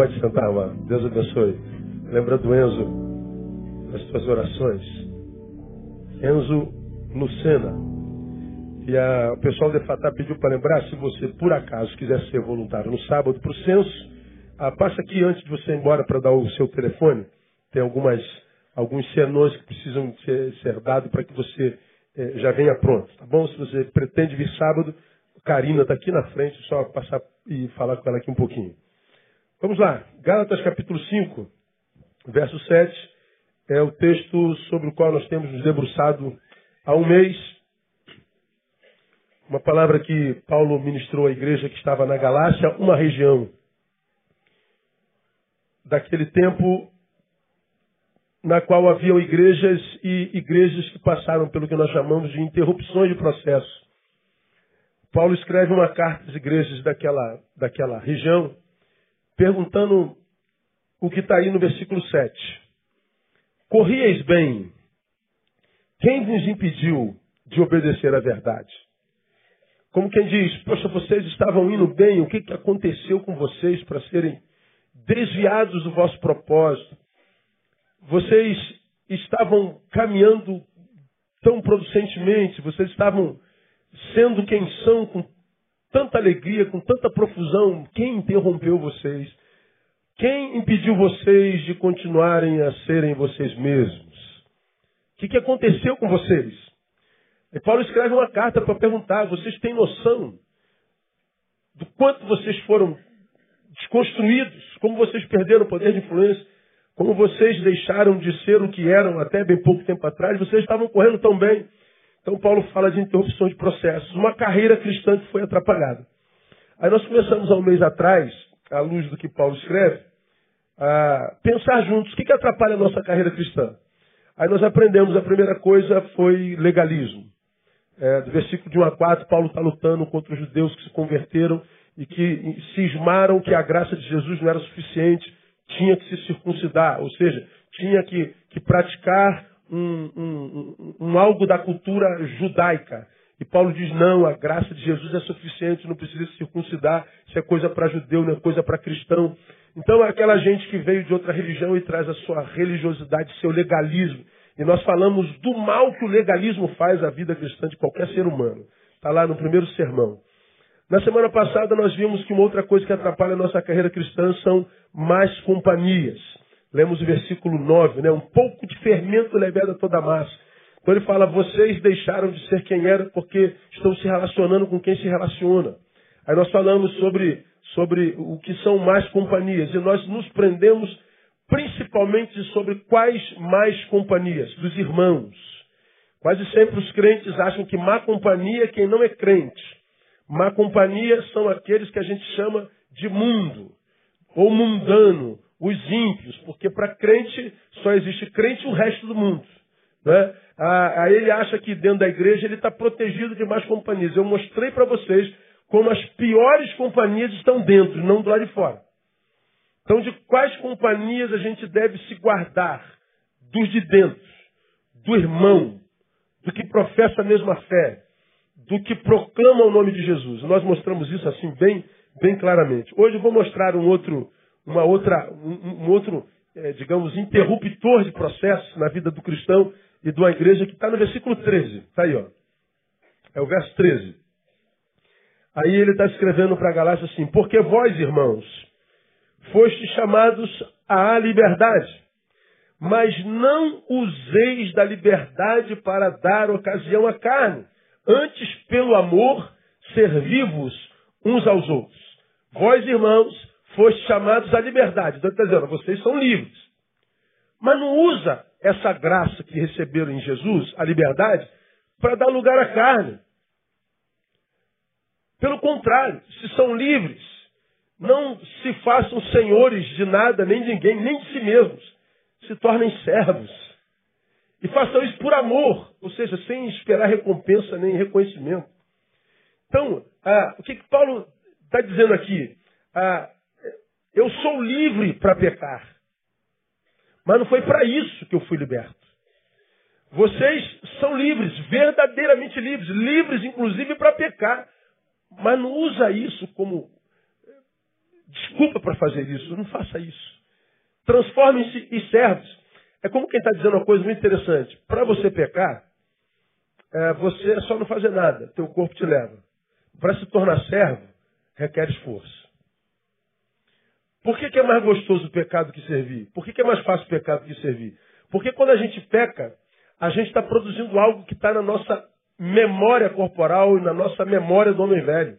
Pode sentar, amado. Deus abençoe. Lembra do Enzo nas suas orações. Enzo Lucena. E a, o pessoal de Fatá pediu para lembrar, se você por acaso quiser ser voluntário no sábado para o censo, ah, passa aqui antes de você ir embora para dar o seu telefone. Tem algumas, alguns senões que precisam ser, ser dados para que você eh, já venha pronto, tá bom? Se você pretende vir sábado, Karina está aqui na frente, só passar e falar com ela aqui um pouquinho. Vamos lá, Gálatas capítulo 5, verso 7, é o texto sobre o qual nós temos nos debruçado há um mês. Uma palavra que Paulo ministrou à igreja que estava na Galácia, uma região daquele tempo na qual haviam igrejas e igrejas que passaram pelo que nós chamamos de interrupções de processo. Paulo escreve uma carta às igrejas daquela, daquela região, perguntando o que está aí no versículo 7. Corrieis bem, quem vos impediu de obedecer à verdade? Como quem diz, poxa, vocês estavam indo bem, o que, que aconteceu com vocês para serem desviados do vosso propósito? Vocês estavam caminhando tão producentemente, vocês estavam sendo quem são com tanta alegria, com tanta profusão, quem interrompeu vocês? Quem impediu vocês de continuarem a serem vocês mesmos? O que, que aconteceu com vocês? E Paulo escreve uma carta para perguntar: vocês têm noção do quanto vocês foram desconstruídos, como vocês perderam o poder de influência, como vocês deixaram de ser o que eram até bem pouco tempo atrás, vocês estavam correndo tão bem. Então Paulo fala de interrupção de processos, uma carreira cristã que foi atrapalhada. Aí nós começamos há um mês atrás, à luz do que Paulo escreve, a pensar juntos o que, que atrapalha a nossa carreira cristã. Aí nós aprendemos, a primeira coisa foi legalismo. É, do versículo de 1 a 4, Paulo está lutando contra os judeus que se converteram e que cismaram que a graça de Jesus não era suficiente, tinha que se circuncidar, ou seja, tinha que, que praticar um, um, um, algo da cultura judaica. E Paulo diz: não, a graça de Jesus é suficiente, não precisa se circuncidar, isso é coisa para judeu, não é coisa para cristão. Então é aquela gente que veio de outra religião e traz a sua religiosidade, seu legalismo. E nós falamos do mal que o legalismo faz à vida cristã de qualquer ser humano. Está lá no primeiro sermão. Na semana passada nós vimos que uma outra coisa que atrapalha a nossa carreira cristã são más companhias. Lemos o versículo 9, né? Um pouco de fermento leveda toda a massa. Então ele fala, vocês deixaram de ser quem eram porque estão se relacionando com quem se relaciona. Aí nós falamos sobre, sobre o que são más companhias. E nós nos prendemos principalmente sobre quais mais companhias? Dos irmãos. Quase sempre os crentes acham que má companhia é quem não é crente. Má companhia são aqueles que a gente chama de mundo, ou mundano, os ímpios, porque para crente só existe crente o resto do mundo. Né? Aí ele acha que dentro da igreja ele está protegido de mais companhias. Eu mostrei para vocês como as piores companhias estão dentro, não do lado de fora. Então, de quais companhias a gente deve se guardar? Dos de dentro, do irmão, do que professa a mesma fé, do que proclama o nome de Jesus. Nós mostramos isso assim bem, bem claramente. Hoje eu vou mostrar um outro uma outra, um, um outro, é, digamos, interruptor de processo na vida do cristão e uma igreja que está no versículo 13. Está aí, ó. É o verso 13. Aí ele está escrevendo para Galácia assim: Porque vós, irmãos, fostes chamados à liberdade, mas não useis da liberdade para dar ocasião à carne. Antes, pelo amor, servi-vos uns aos outros. Vós, irmãos, foste chamados à liberdade. Então está dizendo, vocês são livres. Mas não usa essa graça que receberam em Jesus, a liberdade, para dar lugar à carne. Pelo contrário, se são livres, não se façam senhores de nada, nem de ninguém, nem de si mesmos. Se tornem servos. E façam isso por amor, ou seja, sem esperar recompensa nem reconhecimento. Então, ah, o que, que Paulo está dizendo aqui? Ah, eu sou livre para pecar. Mas não foi para isso que eu fui liberto. Vocês são livres, verdadeiramente livres, livres inclusive para pecar. Mas não usa isso como desculpa para fazer isso. Não faça isso. Transformem-se em servos. É como quem está dizendo uma coisa muito interessante. Para você pecar, é, você é só não fazer nada. Teu corpo te leva. Para se tornar servo, requer esforço. Por que, que, é mais gostoso o pecado que servir? Por que, que é mais fácil o pecado que servir? Porque quando a gente peca, a gente está produzindo algo que está na nossa memória corporal e na nossa memória do homem velho.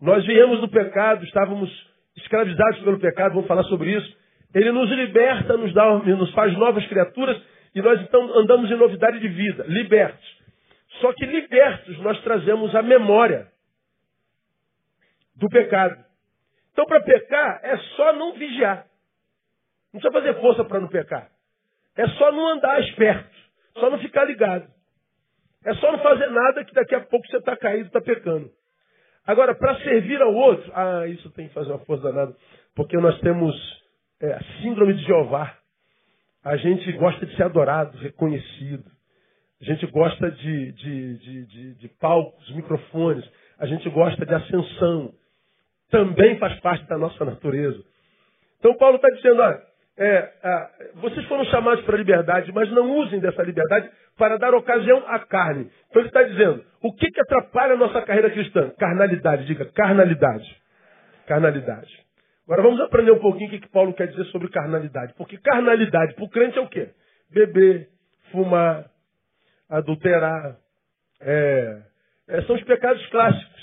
Nós viemos do pecado, estávamos escravizados pelo pecado, vamos falar sobre isso. Ele nos liberta, nos, dá, nos faz novas criaturas e nós então andamos em novidade de vida, libertos. Só que libertos nós trazemos a memória do pecado. Então, para pecar, é só não vigiar. Não precisa fazer força para não pecar. É só não andar esperto. Só não ficar ligado. É só não fazer nada que daqui a pouco você está caído, está pecando. Agora, para servir ao outro, ah, isso tem que fazer uma força danada. Porque nós temos é, a síndrome de Jeová. A gente gosta de ser adorado, reconhecido. A gente gosta de, de, de, de palcos, microfones. A gente gosta de ascensão também faz parte da nossa natureza. Então Paulo está dizendo, olha, é, é, vocês foram chamados para a liberdade, mas não usem dessa liberdade para dar ocasião à carne. Então ele está dizendo, o que, que atrapalha a nossa carreira cristã? Carnalidade, diga, carnalidade. Carnalidade. Agora vamos aprender um pouquinho o que, que Paulo quer dizer sobre carnalidade. Porque carnalidade para o crente é o quê? Beber, fumar, adulterar. É, é, são os pecados clássicos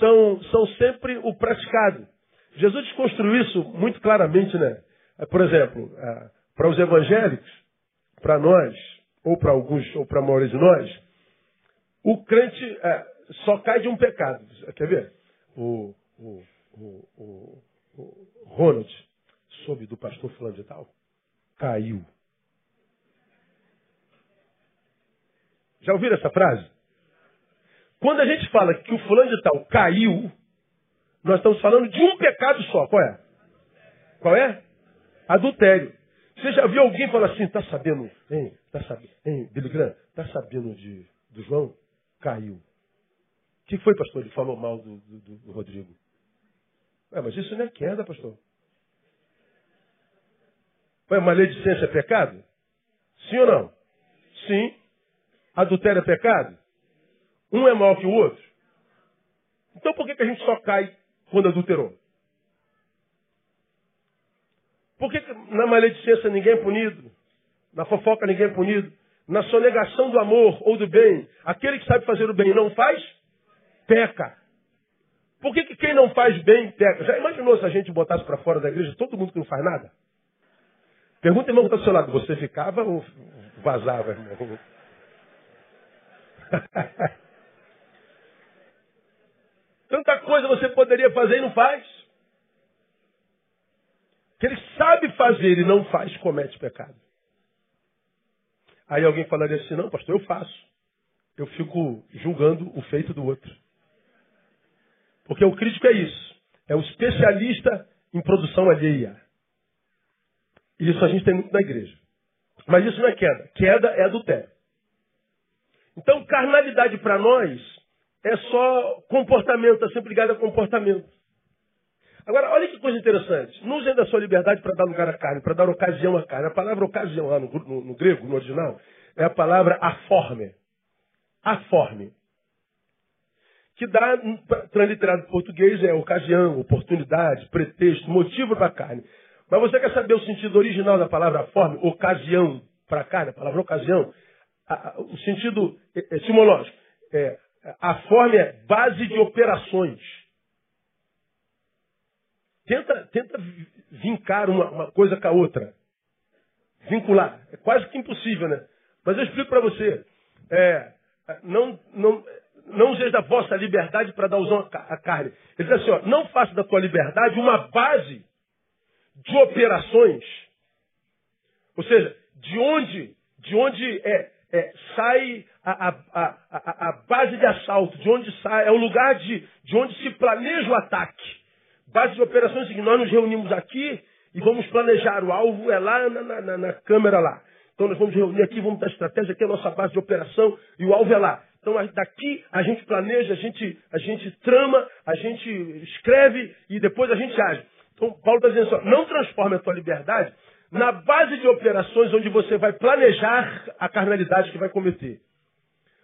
são, são sempre o praticado. Jesus desconstruiu isso muito claramente, né? Por exemplo, é, para os evangélicos, para nós, ou para alguns, ou para a maioria de nós, o crente é, só cai de um pecado. Quer ver? O, o, o, o, o Ronald soube do pastor fulano de tal, caiu. Já ouviram essa frase? Quando a gente fala que o fulano de tal caiu, nós estamos falando de um pecado só. Qual é? Qual é? Adultério. Você já viu alguém falar assim, tá sabendo, hein, tá sabendo, hein, Billy Graham, tá sabendo de, do João? Caiu. O que foi, pastor? Ele falou mal do, do, do Rodrigo. É, mas isso não é queda, pastor. Ué, maledicência é pecado? Sim ou não? Sim. Adultério é pecado? Um é maior que o outro. Então por que, que a gente só cai quando adulterou? Por que, que na maledicência ninguém é punido? Na fofoca ninguém é punido? Na sonegação do amor ou do bem, aquele que sabe fazer o bem e não faz, peca. Por que, que quem não faz bem peca? Já imaginou se a gente botasse para fora da igreja todo mundo que não faz nada? Pergunta, irmão, que está do seu lado. Você ficava ou vazava, irmão? Tanta coisa você poderia fazer e não faz. Que ele sabe fazer e não faz, comete pecado. Aí alguém falaria assim, não, pastor, eu faço. Eu fico julgando o feito do outro. Porque o crítico é isso. É o especialista em produção alheia. E isso a gente tem muito na igreja. Mas isso não é queda. Queda é adultério. Então, carnalidade para nós é só comportamento, está sempre ligado a comportamento. Agora, olha que coisa interessante. Não usem da sua liberdade para dar lugar à carne, para dar ocasião à carne. A palavra ocasião lá no, no, no grego, no original, é a palavra aforme. Aforme. Que dá, transliterado em português, é ocasião, oportunidade, pretexto, motivo para a carne. Mas você quer saber o sentido original da palavra aforme? Ocasião para a carne, a palavra ocasião. A, a, o sentido etimológico é a forma é base de operações. Tenta, tenta vincar uma, uma coisa com a outra. Vincular. É quase que impossível, né? Mas eu explico para você. É, não, não, não useis da vossa liberdade para dar usão à carne. Ele diz assim, ó, não faça da tua liberdade uma base de operações. Ou seja, de onde, de onde é, é, sai a, a, a, a, base de assalto, de onde sai, é o lugar de, de onde se planeja o ataque. Base de operações é que nós nos reunimos aqui e vamos planejar. O alvo é lá na, na, na câmera lá. Então nós vamos reunir aqui, vamos dar estratégia, aqui é a nossa base de operação e o alvo é lá. Então daqui a gente planeja, a gente, a gente trama, a gente escreve e depois a gente age. Então Paulo está dizendo assim, não transforme a tua liberdade na base de operações onde você vai planejar a carnalidade que vai cometer.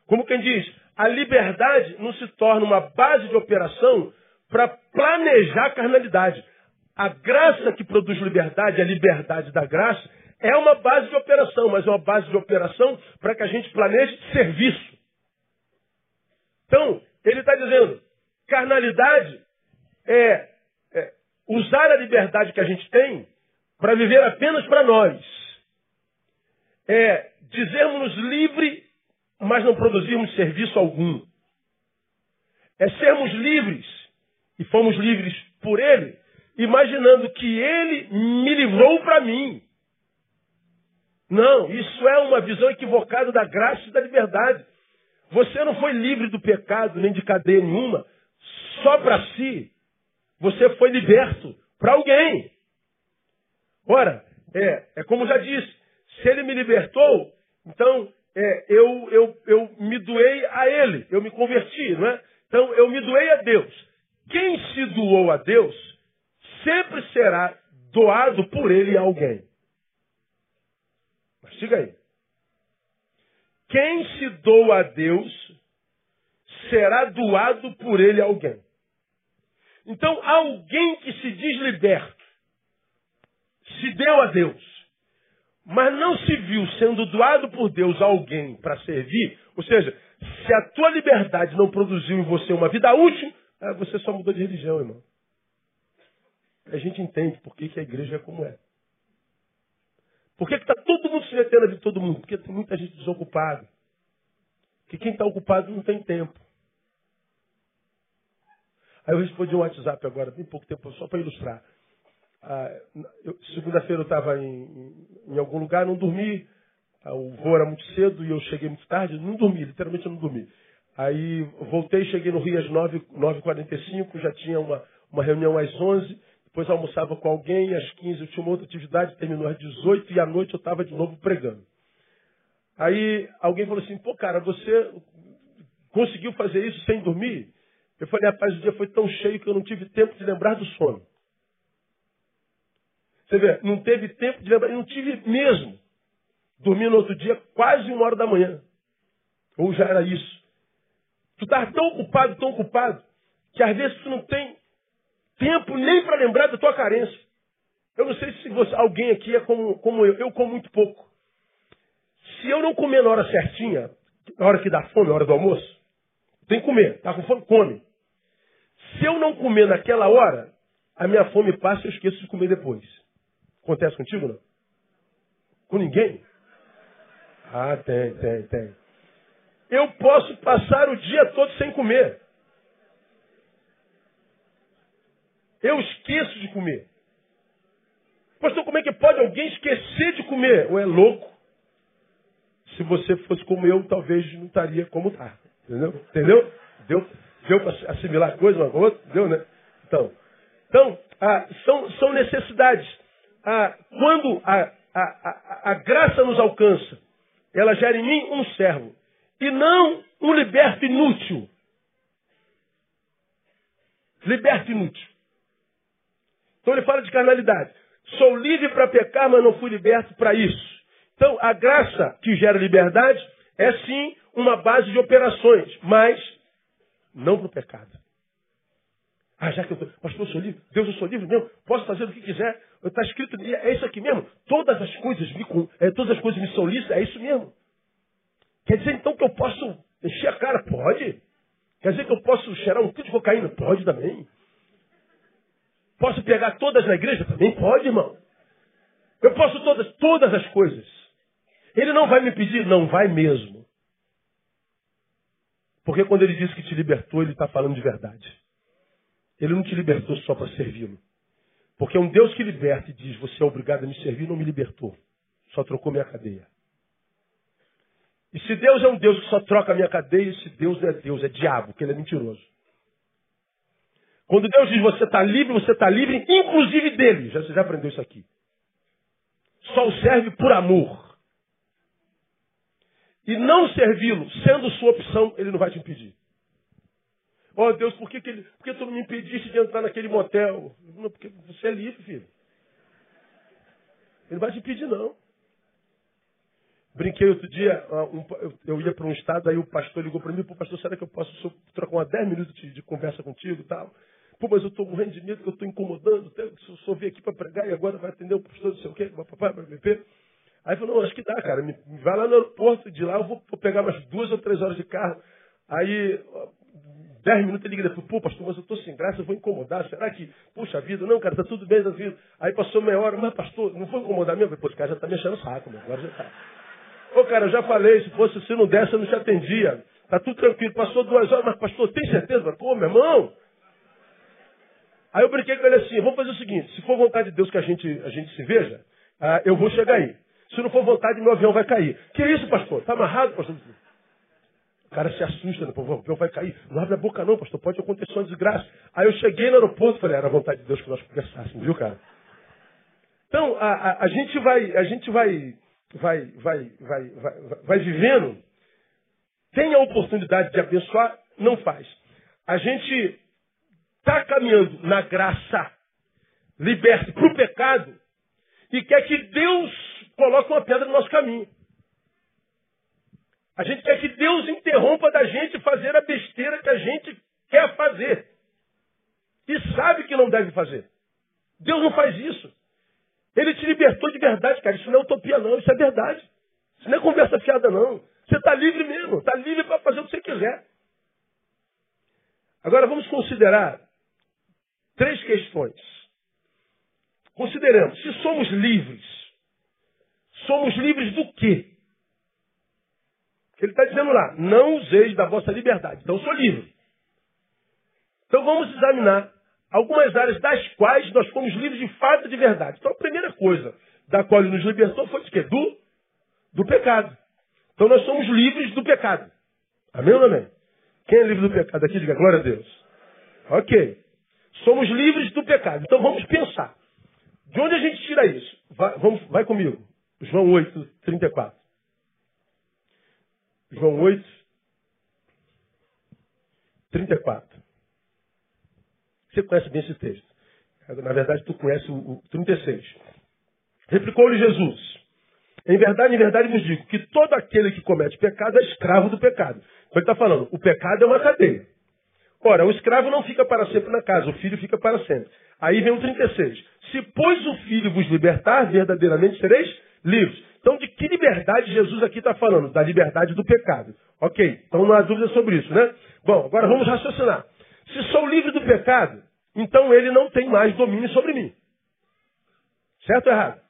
Como quem diz, a liberdade não se torna uma base de operação para planejar a carnalidade. A graça que produz liberdade, a liberdade da graça, é uma base de operação, mas é uma base de operação para que a gente planeje serviço. Então, ele está dizendo, carnalidade é, é usar a liberdade que a gente tem para viver apenas para nós. É dizermos-nos livre, mas não produzirmos serviço algum. É sermos livres, e fomos livres por Ele, imaginando que Ele me livrou para mim. Não, isso é uma visão equivocada da graça e da liberdade. Você não foi livre do pecado, nem de cadeia nenhuma, só para si. Você foi liberto para alguém. Ora, é, é como já disse, se ele me libertou, então é, eu, eu, eu me doei a ele, eu me converti, não é? Então eu me doei a Deus. Quem se doou a Deus sempre será doado por ele a alguém. Mas siga aí. Quem se doa a Deus será doado por ele a alguém. Então, alguém que se diz liberto, se deu a Deus, mas não se viu sendo doado por Deus a alguém para servir, ou seja, se a tua liberdade não produziu em você uma vida útil, ah, você só mudou de religião, irmão. A gente entende por que, que a igreja é como é. Por que está todo mundo se metendo de todo mundo? Porque tem muita gente desocupada. Que quem está ocupado não tem tempo. Aí eu respondi um WhatsApp agora, tem pouco tempo, só para ilustrar. Ah, Segunda-feira eu estava em, em, algum lugar, não dormi. Ah, o voo era muito cedo e eu cheguei muito tarde, não dormi, literalmente não dormi. Aí voltei, cheguei no Rio às 9h45, já tinha uma, uma reunião às 11 depois almoçava com alguém, às 15 eu tinha uma outra atividade, terminou às 18 e à noite eu estava de novo pregando. Aí alguém falou assim, pô cara, você conseguiu fazer isso sem dormir? Eu falei, rapaz, o dia foi tão cheio que eu não tive tempo de lembrar do sono. Você vê, não teve tempo de lembrar, não tive mesmo. Dormi no outro dia quase uma hora da manhã. Ou já era isso. Tu estás tão ocupado, tão ocupado, que às vezes tu não tem tempo nem para lembrar da tua carência. Eu não sei se você, alguém aqui é como, como eu. Eu como muito pouco. Se eu não comer na hora certinha, na hora que dá fome, na hora do almoço, tem que comer. Tá com fome? Come. Se eu não comer naquela hora, a minha fome passa e eu esqueço de comer depois. Acontece contigo, não? Com ninguém? Ah, tem, tem, tem. Eu posso passar o dia todo sem comer. Eu esqueço de comer. Pastor, como é que pode alguém esquecer de comer? Ou é louco? Se você fosse como eu, talvez não estaria como está. Entendeu? Entendeu? Deu, deu para assimilar coisa uma com a outra? Deu, né? Então, então ah, são, são necessidades. Ah, quando a, a, a, a graça nos alcança, ela gera em mim um servo. E não um liberto inútil. Liberto inútil. Então ele fala de carnalidade. Sou livre para pecar, mas não fui liberto para isso. Então a graça que gera liberdade é sim uma base de operações, mas não para o pecado. Ah, já que eu, pastor, eu sou livre, Deus, eu sou livre mesmo, posso fazer o que quiser. Está escrito, é isso aqui mesmo. Todas as coisas me, é, todas as coisas me são lícitas, é isso mesmo. Quer dizer então que eu posso encher a cara? Pode. Quer dizer que eu posso cheirar um quilo de cocaína? Pode também. Posso pegar todas na igreja? Também pode, irmão. Eu posso todas, todas as coisas. Ele não vai me pedir? Não vai mesmo. Porque quando ele diz que te libertou, ele está falando de verdade. Ele não te libertou só para servi-lo. Porque é um Deus que liberta e diz, você é obrigado a me servir, não me libertou. Só trocou minha cadeia. E se Deus é um Deus que só troca a minha cadeia, esse Deus não é Deus, é diabo, porque ele é mentiroso. Quando Deus diz você está livre, você está livre, inclusive dele. Já, você já aprendeu isso aqui. Só o serve por amor. e não servi-lo, sendo sua opção, ele não vai te impedir. Oh Deus, por que, que, ele, por que tu me impediste de entrar naquele motel? Não, porque você é livre, filho. Ele vai te impedir, não. Brinquei outro dia, eu ia para um estado, aí o pastor ligou para mim, pô, pastor, será que eu posso trocar uma 10 minutos de, de, conversa contigo e tal? Pô, mas eu estou morrendo de medo, que eu estou incomodando, eu só vim aqui para pregar e agora vai atender o pastor, não sei o quê, papai, vai beber. Aí falou, não, acho que dá, cara, me vai lá no aeroporto, de lá eu vou, vou pegar umas duas ou três horas de carro. Aí, dez minutos ele liga depois, pô, pastor, mas eu estou sem graça, eu vou incomodar, será que, puxa vida, não, cara, tá tudo bem, tudo Aí passou meia hora, mas pastor, não vou incomodar mesmo? Pô, esse cara já tá me achando saco, meu, agora já tá. Ô, cara, eu já falei, se fosse se não desse, eu não te atendia. Tá tudo tranquilo. Passou duas horas, mas pastor, tem certeza? Pô, meu irmão. Aí eu brinquei com ele assim, vamos fazer o seguinte, se for vontade de Deus que a gente, a gente se veja, ah, eu vou chegar aí. Se não for vontade, meu avião vai cair. Que isso, pastor? Tá amarrado, pastor? O cara se assusta, né? o avião vai cair. Não abre a boca não, pastor, pode acontecer uma desgraça. Aí eu cheguei no aeroporto e falei, era vontade de Deus que nós conversássemos, viu, cara? Então, a, a, a gente vai, a gente vai vai, vai, vai, vai, vai vivendo, tem a oportunidade de abençoar, não faz. A gente está caminhando na graça, liberto para o pecado, e quer que Deus coloque uma pedra no nosso caminho. A gente quer que Deus interrompa da gente fazer a besteira que a gente quer fazer. E sabe que não deve fazer. Deus não faz isso. Ele te libertou de verdade, cara. Isso não é utopia, não. Isso é verdade. Isso não é conversa fiada, não. Você está livre mesmo. Está livre para fazer o que você quiser. Agora vamos considerar três questões. Consideremos, se somos livres, somos livres do quê? Ele está dizendo lá, não useis da vossa liberdade. Então sou livre. Então vamos examinar algumas áreas das quais nós fomos livres de fato de verdade. Então a primeira coisa da qual ele nos libertou foi de quê? Do, do pecado. Então nós somos livres do pecado. Amém ou não amém? Quem é livre do pecado aqui? Diga glória a Deus. Ok. Somos livres do pecado. Então vamos pensar. De onde a gente tira isso? Vai, vamos, vai comigo. João 8, 34. João 8, 34. Você conhece bem esse texto. Na verdade, tu conhece o, 36. Replicou-lhe Jesus. Em verdade, em verdade vos digo que todo aquele que comete pecado é escravo do pecado. Então ele está falando, o pecado é uma cadeia. Ora, o escravo não fica para sempre na casa, o filho fica para sempre. Aí vem o 36. Se, pois, o filho vos libertar, verdadeiramente sereis livres. Então, de que liberdade Jesus aqui está falando? Da liberdade do pecado. Ok, então não há dúvida sobre isso, né? Bom, agora vamos raciocinar. Se sou livre do pecado, então ele não tem mais domínio sobre mim. Certo ou errado?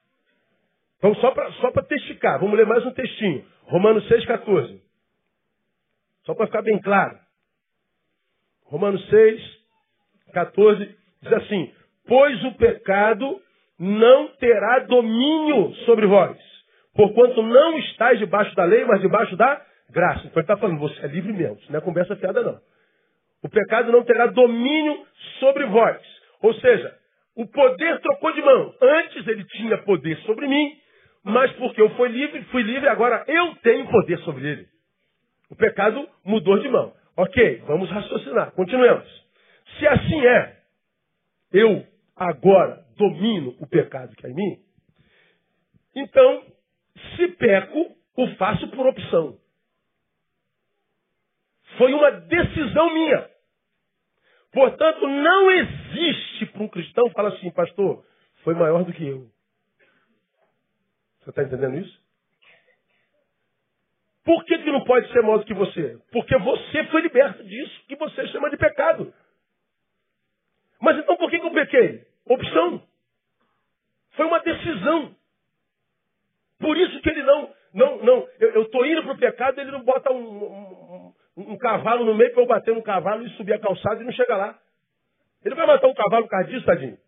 Então, só para só testificar, vamos ler mais um textinho. Romanos 6,14. Só para ficar bem claro. Romanos 6, 14 diz assim: Pois o pecado não terá domínio sobre vós, porquanto não estáis debaixo da lei, mas debaixo da graça. Então ele está falando, você é livre mesmo, isso não é conversa fiada, não. O pecado não terá domínio sobre vós. Ou seja, o poder trocou de mão. Antes ele tinha poder sobre mim, mas porque eu fui livre, fui livre, agora eu tenho poder sobre ele. O pecado mudou de mão. Ok, vamos raciocinar. Continuemos. Se assim é, eu agora domino o pecado que é em mim, então, se peco, o faço por opção. Foi uma decisão minha. Portanto, não existe para um cristão falar assim, pastor, foi maior do que eu. Você está entendendo isso? Por que, que não pode ser maior do que você? Porque você foi liberto disso que você chama de pecado. Mas então por que, que eu pequei? Opção. Foi uma decisão. Por isso que ele não, não, não. Eu estou indo para o pecado, ele não bota um, um, um cavalo no meio para eu bater no cavalo e subir a calçada e não chegar lá. Ele vai matar um cavalo disso, tadinho.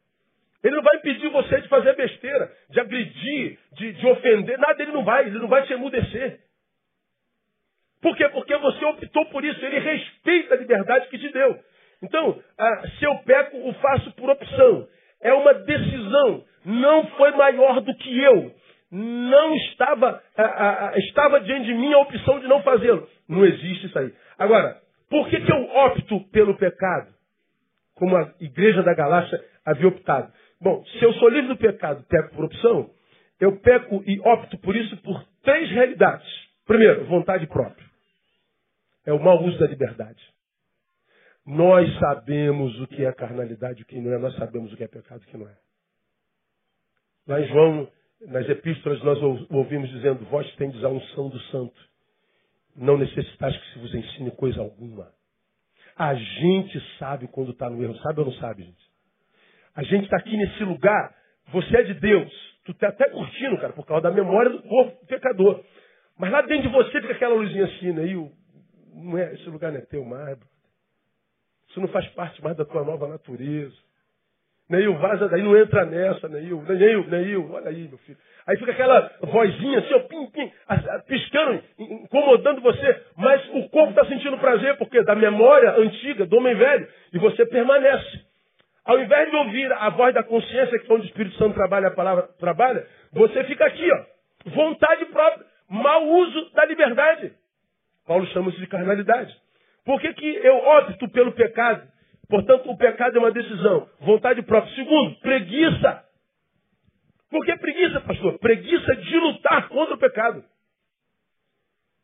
Ele não vai impedir você de fazer besteira, de agredir, de, de ofender. Nada, ele não vai. Ele não vai te emudecer. Por quê? Porque você optou por isso. Ele respeita a liberdade que te deu. Então, ah, se eu peco, o faço por opção. É uma decisão. Não foi maior do que eu. Não estava, a, a, estava diante de mim a opção de não fazê-lo. Não existe isso aí. Agora, por que, que eu opto pelo pecado? Como a igreja da Galácia havia optado. Bom, se eu sou livre do pecado, peco por opção, eu peco e opto por isso por três realidades. Primeiro, vontade própria. É o mau uso da liberdade. Nós sabemos o que é carnalidade o que não é. Nós sabemos o que é pecado o que não é. Lá em João, nas epístolas, nós ouvimos dizendo: Vós tendes a unção do santo. Não necessitais que se vos ensine coisa alguma. A gente sabe quando está no erro. Sabe ou não sabe, gente? A gente está aqui nesse lugar. Você é de Deus. Tu está até curtindo, cara, por causa da memória do corpo pecador. Mas lá dentro de você fica aquela luzinha assim, né? E não é, esse lugar não é teu mais. Isso não faz parte mais da tua nova natureza. Neil, vaza daí, não entra nessa, Neil. Neil, Neil, olha aí, meu filho. Aí fica aquela vozinha assim, ó, pim, pim, piscando, incomodando você. Mas o corpo está sentindo prazer, porque da memória antiga, do homem velho, e você permanece. Ao invés de ouvir a voz da consciência, que é onde o Espírito Santo trabalha, a palavra trabalha, você fica aqui, ó. Vontade própria, mau uso da liberdade. Paulo chama isso de carnalidade. Por que, que eu opto pelo pecado? Portanto, o pecado é uma decisão. Vontade própria. Segundo, preguiça. Por que preguiça, pastor? Preguiça de lutar contra o pecado.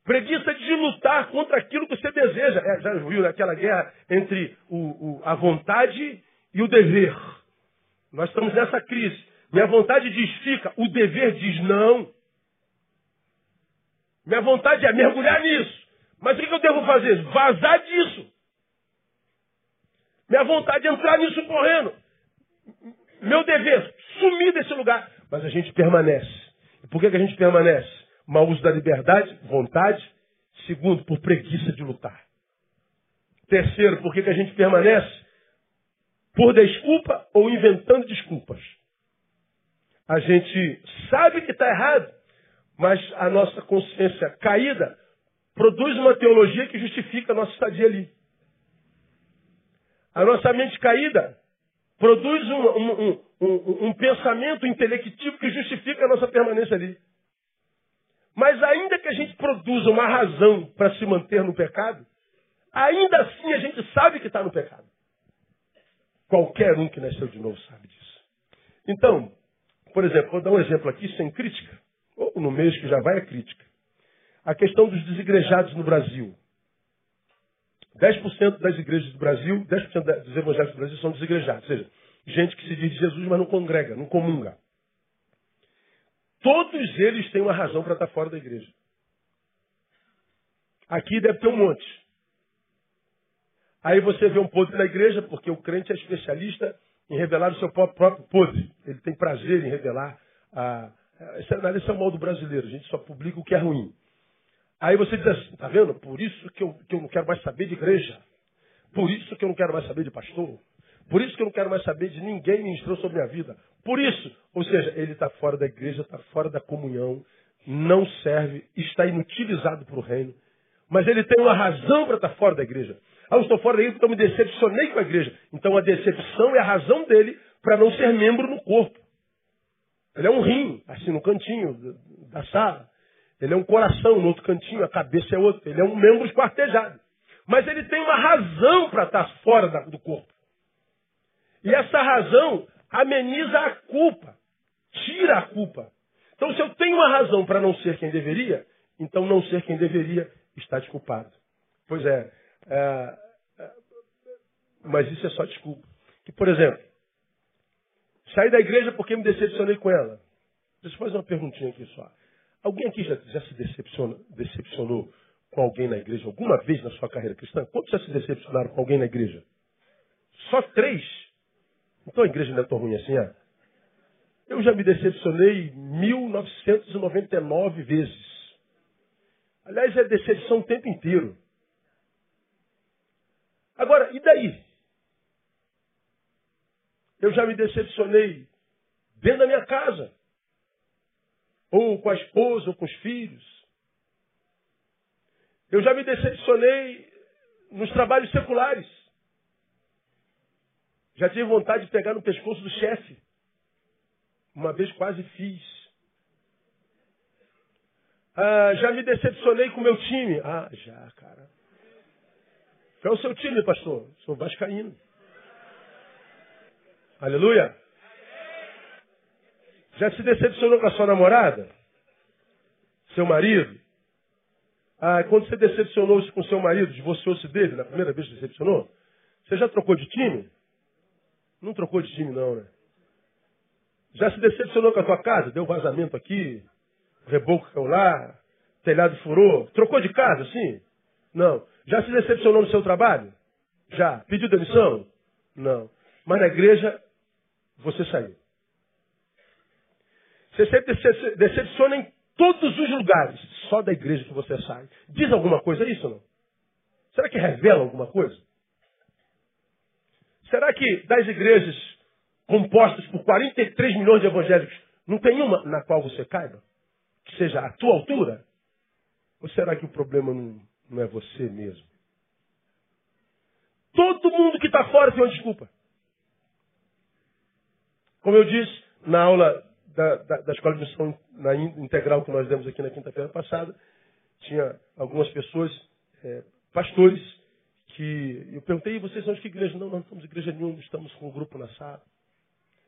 Preguiça de lutar contra aquilo que você deseja. É, já viu aquela guerra entre o, o, a vontade e o dever. Nós estamos nessa crise. Minha vontade diz fica, o dever diz não. Minha vontade é mergulhar nisso. Mas o que eu devo fazer? Vazar disso. Minha vontade é entrar nisso correndo. Meu dever, sumir desse lugar. Mas a gente permanece. E por que, que a gente permanece? Mau uso da liberdade, vontade. Segundo, por preguiça de lutar. Terceiro, por que, que a gente permanece? Por desculpa ou inventando desculpas. A gente sabe que está errado, mas a nossa consciência caída produz uma teologia que justifica a nossa estadia ali. A nossa mente caída produz um, um, um, um, pensamento intelectivo que justifica a nossa permanência ali. Mas ainda que a gente produza uma razão para se manter no pecado, ainda assim a gente sabe que está no pecado. Qualquer um que nasceu de novo sabe disso. Então, por exemplo, vou dar um exemplo aqui sem crítica, ou no mês que já vai a crítica. A questão dos desigrejados no Brasil. 10% das igrejas do Brasil, 10% dos evangélicos do Brasil são desigrejados. Ou seja, gente que se diz Jesus, mas não congrega, não comunga. Todos eles têm uma razão para estar fora da igreja. Aqui deve ter um monte. Aí você vê um podre na igreja, porque o crente é especialista em revelar o seu próprio podre. Ele tem prazer em revelar. A... Esse, esse é o mal do brasileiro. A gente só publica o que é ruim. Aí você diz assim, tá vendo? Por isso que eu, que eu não quero mais saber de igreja. Por isso que eu não quero mais saber de pastor. Por isso que eu não quero mais saber de ninguém ministrou sobre a minha vida. Por isso, ou seja, ele está fora da igreja, está fora da comunhão, não serve, está inutilizado para o reino. Mas ele tem uma razão para estar tá fora da igreja. Ah, eu estou fora da igreja porque eu me decepcionei com a igreja. Então a decepção é a razão dele para não ser membro no corpo. Ele é um rim, assim, no cantinho da sala. Ele é um coração no outro cantinho, a cabeça é outro. Ele é um membro esquartejado. Mas ele tem uma razão para estar fora do corpo. E essa razão ameniza a culpa, tira a culpa. Então, se eu tenho uma razão para não ser quem deveria, então não ser quem deveria está desculpado. Pois é, é, é mas isso é só desculpa. Que, por exemplo, saí da igreja porque me decepcionei com ela. Deixa eu fazer uma perguntinha aqui só. Alguém aqui já, já se decepcionou, com alguém na igreja alguma vez na sua carreira cristã? Quantos já se decepcionaram com alguém na igreja? Só três? Então a igreja não é tão ruim assim, é? Eu já me decepcionei 1999 vezes. Aliás, é decepção o tempo inteiro. Agora, e daí? Eu já me decepcionei dentro da minha casa ou com a esposa, ou com os filhos. Eu já me decepcionei nos trabalhos seculares. Já tive vontade de pegar no pescoço do chefe. Uma vez quase fiz. Ah, já me decepcionei com o meu time. Ah, já, cara. Qual é o seu time, pastor? Sou vascaíno. Aleluia. Já se decepcionou com a sua namorada? Seu marido? Ah, quando você decepcionou-se com seu marido, divorciou-se dele, na primeira vez que decepcionou? Você já trocou de time? Não trocou de time, não, né? Já se decepcionou com a tua casa? Deu vazamento aqui, reboco caiu lá, telhado furou. Trocou de casa, sim? Não. Já se decepcionou no seu trabalho? Já. Pediu demissão? Não. Mas na igreja, você saiu. Você se decepciona em todos os lugares, só da igreja que você sai. Diz alguma coisa isso não? Será que revela alguma coisa? Será que das igrejas compostas por 43 milhões de evangélicos, não tem uma na qual você caiba? Que seja a tua altura? Ou será que o problema não, não é você mesmo? Todo mundo que está fora tem uma desculpa. Como eu disse na aula da, da, da escola de missão na integral que nós demos aqui na quinta-feira passada, tinha algumas pessoas, é, pastores, que eu perguntei, vocês são de que igreja? Não, nós não somos igreja nenhuma, estamos com um grupo na sala.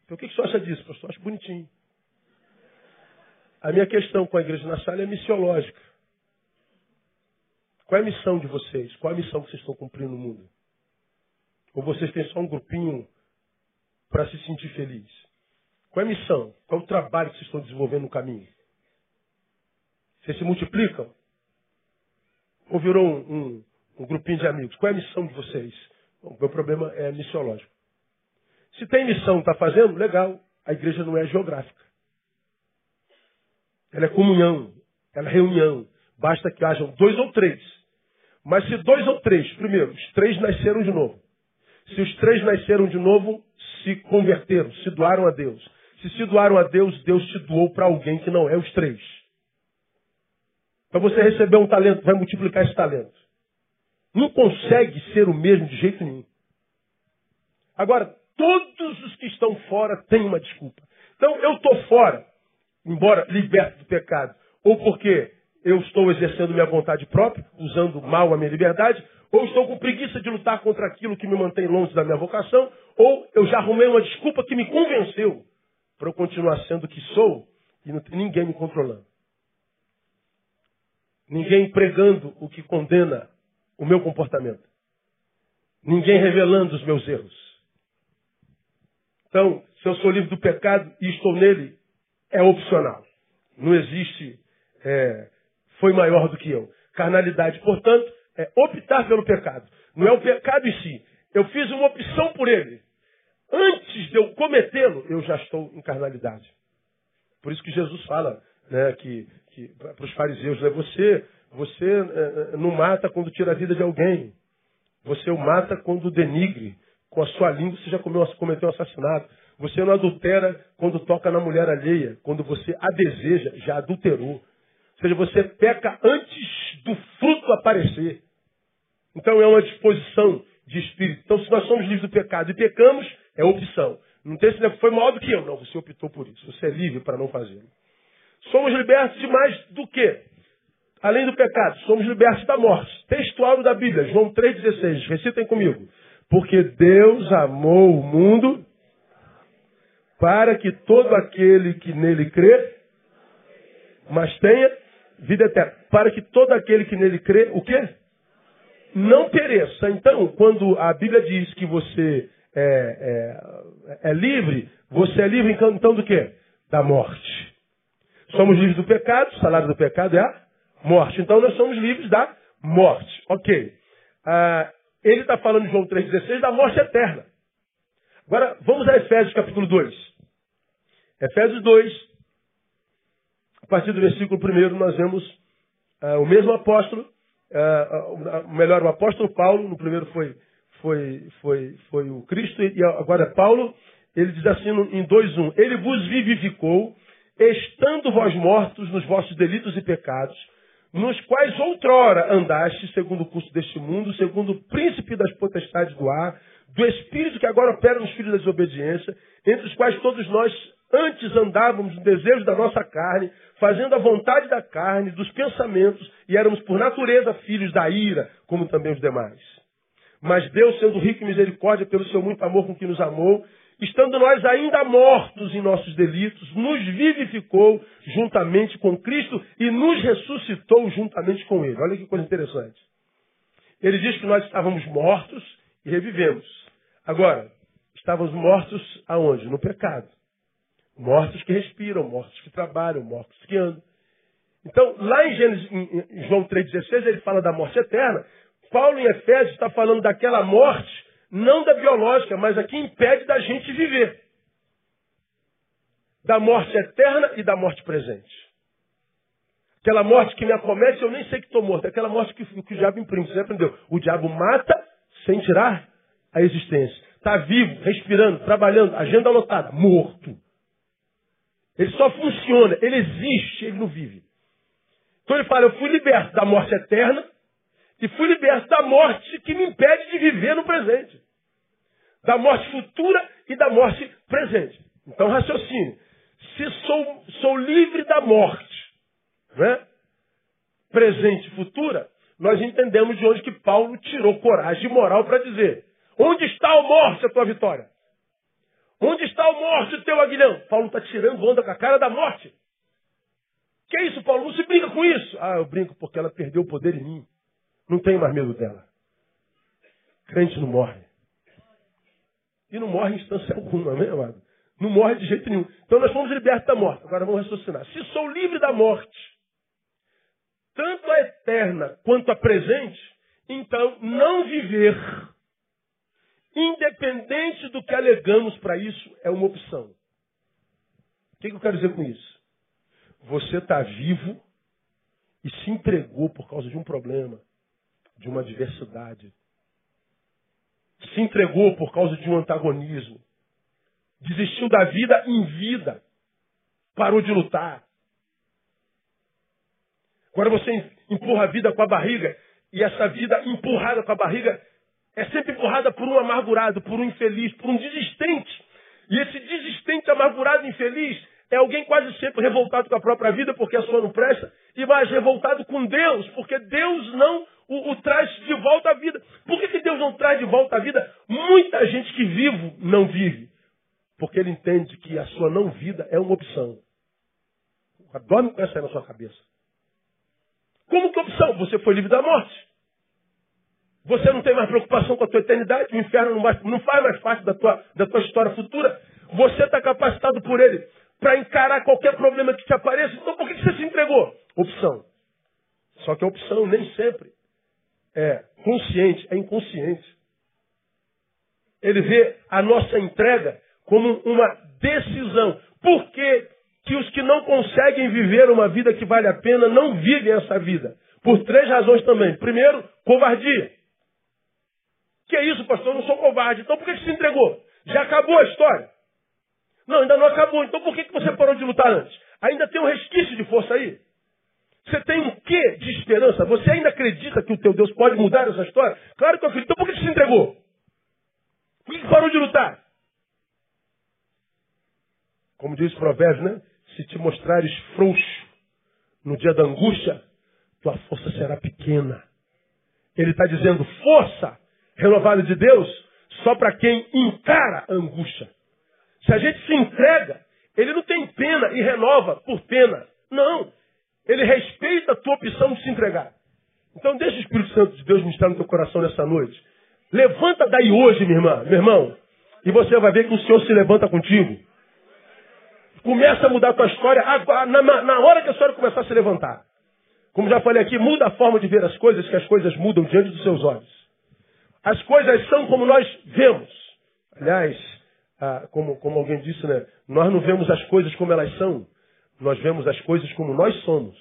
Então, o que, que você acha disso, pastor? Acho bonitinho. A minha questão com a igreja na sala é missiológica. Qual é a missão de vocês? Qual é a missão que vocês estão cumprindo no mundo? Ou vocês têm só um grupinho para se sentir feliz? Qual é a missão? Qual é o trabalho que vocês estão desenvolvendo no caminho? Vocês se multiplicam? Ou virou um, um, um grupinho de amigos? Qual é a missão de vocês? Bom, o meu problema é missiológico. Se tem missão, está fazendo, legal. A igreja não é geográfica. Ela é comunhão, ela é reunião. Basta que hajam dois ou três. Mas se dois ou três, primeiro, os três nasceram de novo. Se os três nasceram de novo, se converteram, se doaram a Deus. Se se doaram a Deus, Deus te doou para alguém que não é os três. Para você receber um talento, vai multiplicar esse talento. Não consegue ser o mesmo de jeito nenhum. Agora, todos os que estão fora têm uma desculpa. Então, eu estou fora, embora liberto do pecado, ou porque eu estou exercendo minha vontade própria, usando mal a minha liberdade, ou estou com preguiça de lutar contra aquilo que me mantém longe da minha vocação, ou eu já arrumei uma desculpa que me convenceu para eu continuar sendo o que sou e não tem ninguém me controlando. Ninguém pregando o que condena o meu comportamento. Ninguém revelando os meus erros. Então, se eu sou livre do pecado e estou nele, é opcional. Não existe é, foi maior do que eu. Carnalidade, portanto, é optar pelo pecado. Não é o pecado em si. Eu fiz uma opção por ele. Antes de eu cometê-lo, eu já estou em carnalidade. Por isso que Jesus fala né, que, que para os fariseus, né, você, você é, é, não mata quando tira a vida de alguém. Você o mata quando denigre. Com a sua língua você já cometeu um assassinato. Você não adultera quando toca na mulher alheia. Quando você a deseja, já adulterou. Ou seja, você peca antes do fruto aparecer. Então é uma disposição de espírito. Então, se nós somos livres do pecado e pecamos, é opção. Não tem esse foi maior do que eu. Não, você optou por isso. Você é livre para não fazê-lo. Somos libertos de mais do que? Além do pecado, somos libertos da morte. Textual da Bíblia, João 3,16. Recitem comigo. Porque Deus amou o mundo para que todo aquele que nele crê, mas tenha vida eterna. Para que todo aquele que nele crê, o quê? Não pereça. Então, quando a Bíblia diz que você é, é, é livre, você é livre então do quê? Da morte. Somos livres do pecado, o salário do pecado é a morte. Então nós somos livres da morte. Ok. Ah, ele está falando em João 3,16 da morte eterna. Agora, vamos a Efésios capítulo 2. Efésios 2, a partir do versículo 1, nós vemos ah, o mesmo apóstolo, ah, melhor, o apóstolo Paulo, no primeiro foi foi, foi, foi o Cristo e agora é Paulo, ele diz assim em 2.1, ele vos vivificou, estando vós mortos nos vossos delitos e pecados, nos quais outrora andaste segundo o curso deste mundo, segundo o príncipe das potestades do ar, do espírito que agora opera nos filhos da desobediência, entre os quais todos nós Antes andávamos no desejo da nossa carne, fazendo a vontade da carne, dos pensamentos, e éramos por natureza filhos da ira, como também os demais. Mas Deus, sendo rico em misericórdia pelo seu muito amor com que nos amou, estando nós ainda mortos em nossos delitos, nos vivificou juntamente com Cristo e nos ressuscitou juntamente com Ele. Olha que coisa interessante. Ele diz que nós estávamos mortos e revivemos. Agora, estávamos mortos aonde? No pecado. Mortos que respiram, mortos que trabalham, mortos que andam. Então, lá em, Gênesis, em João 3,16, ele fala da morte eterna. Paulo, em Efésios, está falando daquela morte não da biológica, mas a que impede da gente viver. Da morte eterna e da morte presente. Aquela morte que me acomete, eu nem sei que estou morto. Aquela morte que, que o diabo imprime. Você aprendeu? O diabo mata sem tirar a existência. Está vivo, respirando, trabalhando, agenda lotada, morto. Ele só funciona, ele existe, ele não vive. Então ele fala, eu fui liberto da morte eterna e fui liberto da morte que me impede de viver no presente. Da morte futura e da morte presente. Então, raciocine. Se sou, sou livre da morte, né? presente e futura, nós entendemos de onde que Paulo tirou coragem e moral para dizer: onde está a morte, a tua vitória? Onde está a morte, o teu aguilhão? Paulo está tirando onda com a cara da morte. Que é isso, Paulo? Não se brinca com isso. Ah, eu brinco porque ela perdeu o poder em mim. Não tenho mais medo dela. Crente não morre. E não morre em instância alguma, né, amado? Não morre de jeito nenhum. Então nós fomos libertos da morte. Agora vamos raciocinar. Se sou livre da morte, tanto a eterna quanto a presente, então não viver, independente do que alegamos para isso, é uma opção. O que, que eu quero dizer com isso? Você está vivo e se entregou por causa de um problema de uma adversidade. Se entregou por causa de um antagonismo. Desistiu da vida em vida. Parou de lutar. Agora você empurra a vida com a barriga, e essa vida empurrada com a barriga é sempre empurrada por um amargurado, por um infeliz, por um desistente. E esse desistente, amargurado, infeliz, é alguém quase sempre revoltado com a própria vida, porque a sua não presta, e mais revoltado com Deus, porque Deus não o, o, traz de volta à vida. Por que, que Deus não traz de volta à vida? Muita gente que vive não vive. Porque ele entende que a sua não vida é uma opção. Dorme com essa aí na sua cabeça. Como que opção? Você foi livre da morte. Você não tem mais preocupação com a tua eternidade, o inferno não, mais, não faz mais parte da tua, da tua história futura. Você está capacitado por ele para encarar qualquer problema que te apareça. Então por que você se entregou? Opção. Só que a opção nem sempre é consciente, é inconsciente. Ele vê a nossa entrega como uma decisão. Por que, que os que não conseguem viver uma vida que vale a pena não vivem essa vida? Por três razões também. Primeiro, covardia. Que é isso, pastor? Eu não sou covarde. Então por que, se entregou? Já acabou a história. Não, ainda não acabou. Então por que, que você parou de lutar antes? Ainda tem um resquício de força aí. Você tem um quê de esperança? Você ainda acredita que o teu Deus pode mudar essa história? Claro que eu acredito. Então por que se entregou? Por que parou de lutar? Como diz o provérbio, né? Se te mostrares frouxo no dia da angústia, tua força será pequena. Ele está dizendo força renovada de Deus só para quem encara a angústia. Se a gente se entrega, ele não tem pena e renova por pena. Não. Ele respeita a tua opção de se entregar. Então deixa o Espírito Santo de Deus ministrar no teu coração nessa noite. Levanta daí hoje, minha irmã, meu irmão, e você vai ver que o Senhor se levanta contigo. Começa a mudar a tua história na, hora que a história começar a se levantar. Como já falei aqui, muda a forma de ver as coisas, que as coisas mudam diante dos seus olhos. As coisas são como nós vemos. Aliás, ah, como, como alguém disse, né? Nós não vemos as coisas como elas são, nós vemos as coisas como nós somos.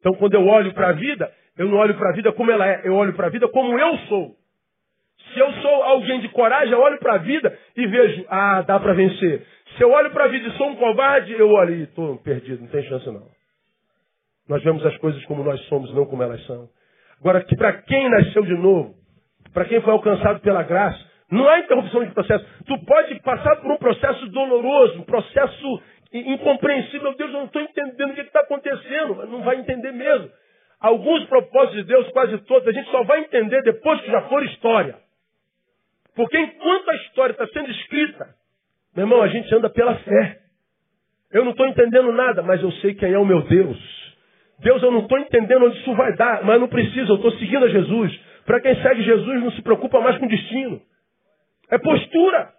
Então, quando eu olho para a vida, eu não olho para a vida como ela é, eu olho para a vida como eu sou. Se eu sou alguém de coragem, eu olho para a vida e vejo, ah, dá para vencer. Se eu olho para a vida e sou um covarde, eu olho e estou perdido, não tem chance não. Nós vemos as coisas como nós somos, não como elas são. Agora, para quem nasceu de novo, para quem foi alcançado pela graça, Não há interrupção de processo. Tu pode passar por um processo doloroso, um processo incompreensível. Meu Deus, eu não estou entendendo o que está acontecendo. Mas não vai entender mesmo. Alguns propósitos de Deus, quase todos, a gente só vai entender depois que já for história. Porque enquanto a história está sendo escrita, meu irmão, a gente anda pela fé. Eu não estou entendendo nada, mas eu sei quem é o meu Deus. Deus, eu não estou entendendo onde isso vai dar, mas não precisa, eu estou seguindo a Jesus. Para quem segue Jesus, não se preocupa mais com o destino. É postura.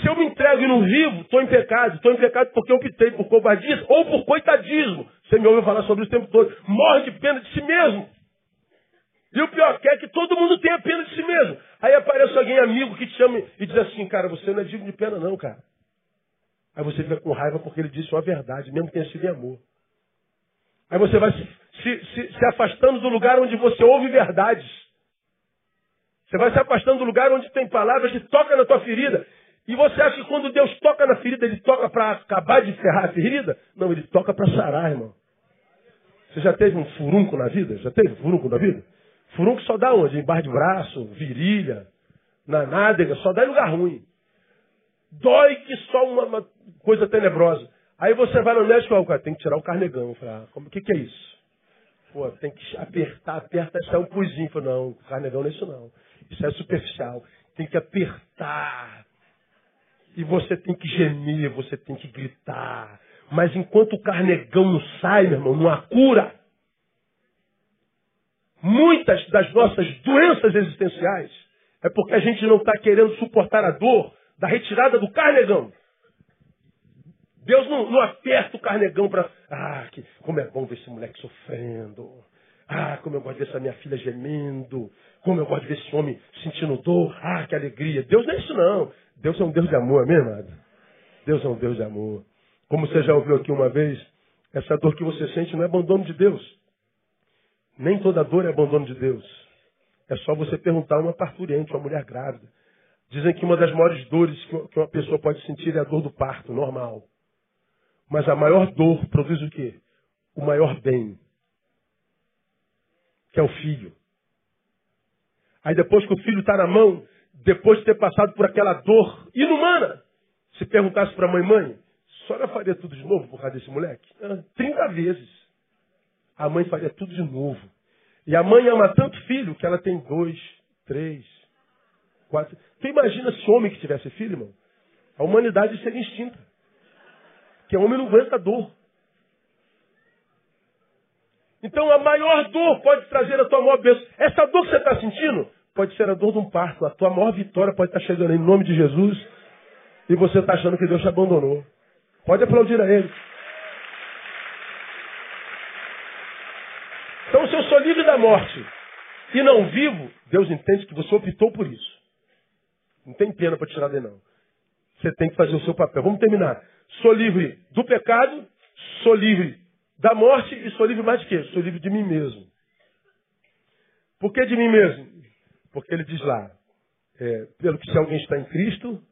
Se eu me entrego e não vivo, estou em pecado. Estou em pecado porque eu optei por covardia ou por coitadismo. Você me ouviu falar sobre isso o tempo todo. Morre de pena de si mesmo. E o pior é que todo mundo tenha pena de si mesmo. Aí aparece alguém amigo que te chama e diz assim, cara, você não é digno de pena não, cara. Aí você fica com raiva porque ele disse uma verdade, mesmo que tenha sido em amor. Aí você vai se, se, se, se afastando do lugar onde você ouve verdades. Você vai se afastando do lugar onde tem palavras que tocam na tua ferida. E você acha que quando Deus toca na ferida, ele toca para acabar de ferrar a ferida? Não, ele toca para sarar, irmão. Você já teve um furunco na vida? Já teve furunco na vida? Furunco só dá onde? Em bar de braço, virilha, na nádega, só dá em lugar ruim. Dói que só uma, uma coisa tenebrosa. Aí você vai no médico e fala, tem que tirar o carnegão. Fala, ah, o que, que é isso? Pô, tem que apertar, aperta, sai um puzinho. Fala, não, o carnegão não é isso não. Isso é superficial. Tem que apertar. E você tem que gemer, você tem que gritar. Mas enquanto o carnegão não sai, meu irmão, não há cura. Muitas das nossas doenças existenciais é porque a gente não está querendo suportar a dor da retirada do carnegão. Deus não, não aperta o carnegão para. Ah, que, como é bom ver esse moleque sofrendo. Ah, como eu gosto de ver essa minha filha gemendo. Como eu gosto de ver esse homem sentindo dor. Ah, que alegria. Deus não é isso, não. Deus é um Deus de amor, amém, amado? Deus é um Deus de amor. Como você já ouviu aqui uma vez, essa dor que você sente não é abandono de Deus. Nem toda dor é abandono de Deus. É só você perguntar a uma parturiente, uma mulher grávida. Dizem que uma das maiores dores que uma pessoa pode sentir é a dor do parto, normal. Mas a maior dor produz o quê? O maior bem, que é o filho. Aí depois que o filho está na mão, depois de ter passado por aquela dor inumana, se perguntasse para a mãe, mãe, a senhora faria tudo de novo por causa desse moleque? Trinta vezes. A mãe faria tudo de novo. E a mãe ama tanto filho que ela tem dois, três, quatro. Tu imagina se homem que tivesse filho, irmão? A humanidade seria extinta. Porque homem não aguenta dor. Então a maior dor pode trazer a tua maior bênção. Essa dor que você está sentindo pode ser a dor de um parto. A tua maior vitória pode estar chegando em nome de Jesus e você está achando que Deus te abandonou. Pode aplaudir a Ele. Então se eu sou livre da morte e não vivo, Deus entende que você optou por isso. Não tem pena para tirar dele, não. Você tem que fazer o seu papel. Vamos terminar. Sou livre do pecado, sou livre da morte e sou livre mais de quê? Sou livre de mim mesmo. Por que de mim mesmo? Porque ele diz lá, é, pelo que se alguém está em Cristo,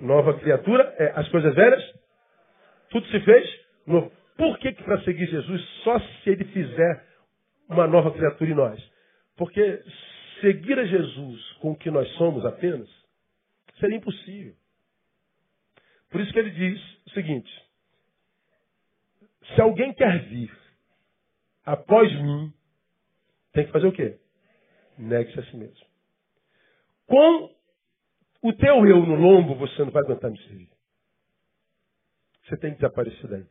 nova criatura, é, as coisas velhas, tudo se fez novo. Por que, que para seguir Jesus, só se ele fizer uma nova criatura em nós? Porque seguir a Jesus com o que nós somos apenas, seria impossível. Por isso que ele diz o seguinte: se alguém quer vir após mim, tem que fazer o quê? Negue-se a si mesmo. Com o teu eu no lombo, você não vai aguentar me servir. Você tem que desaparecer daí.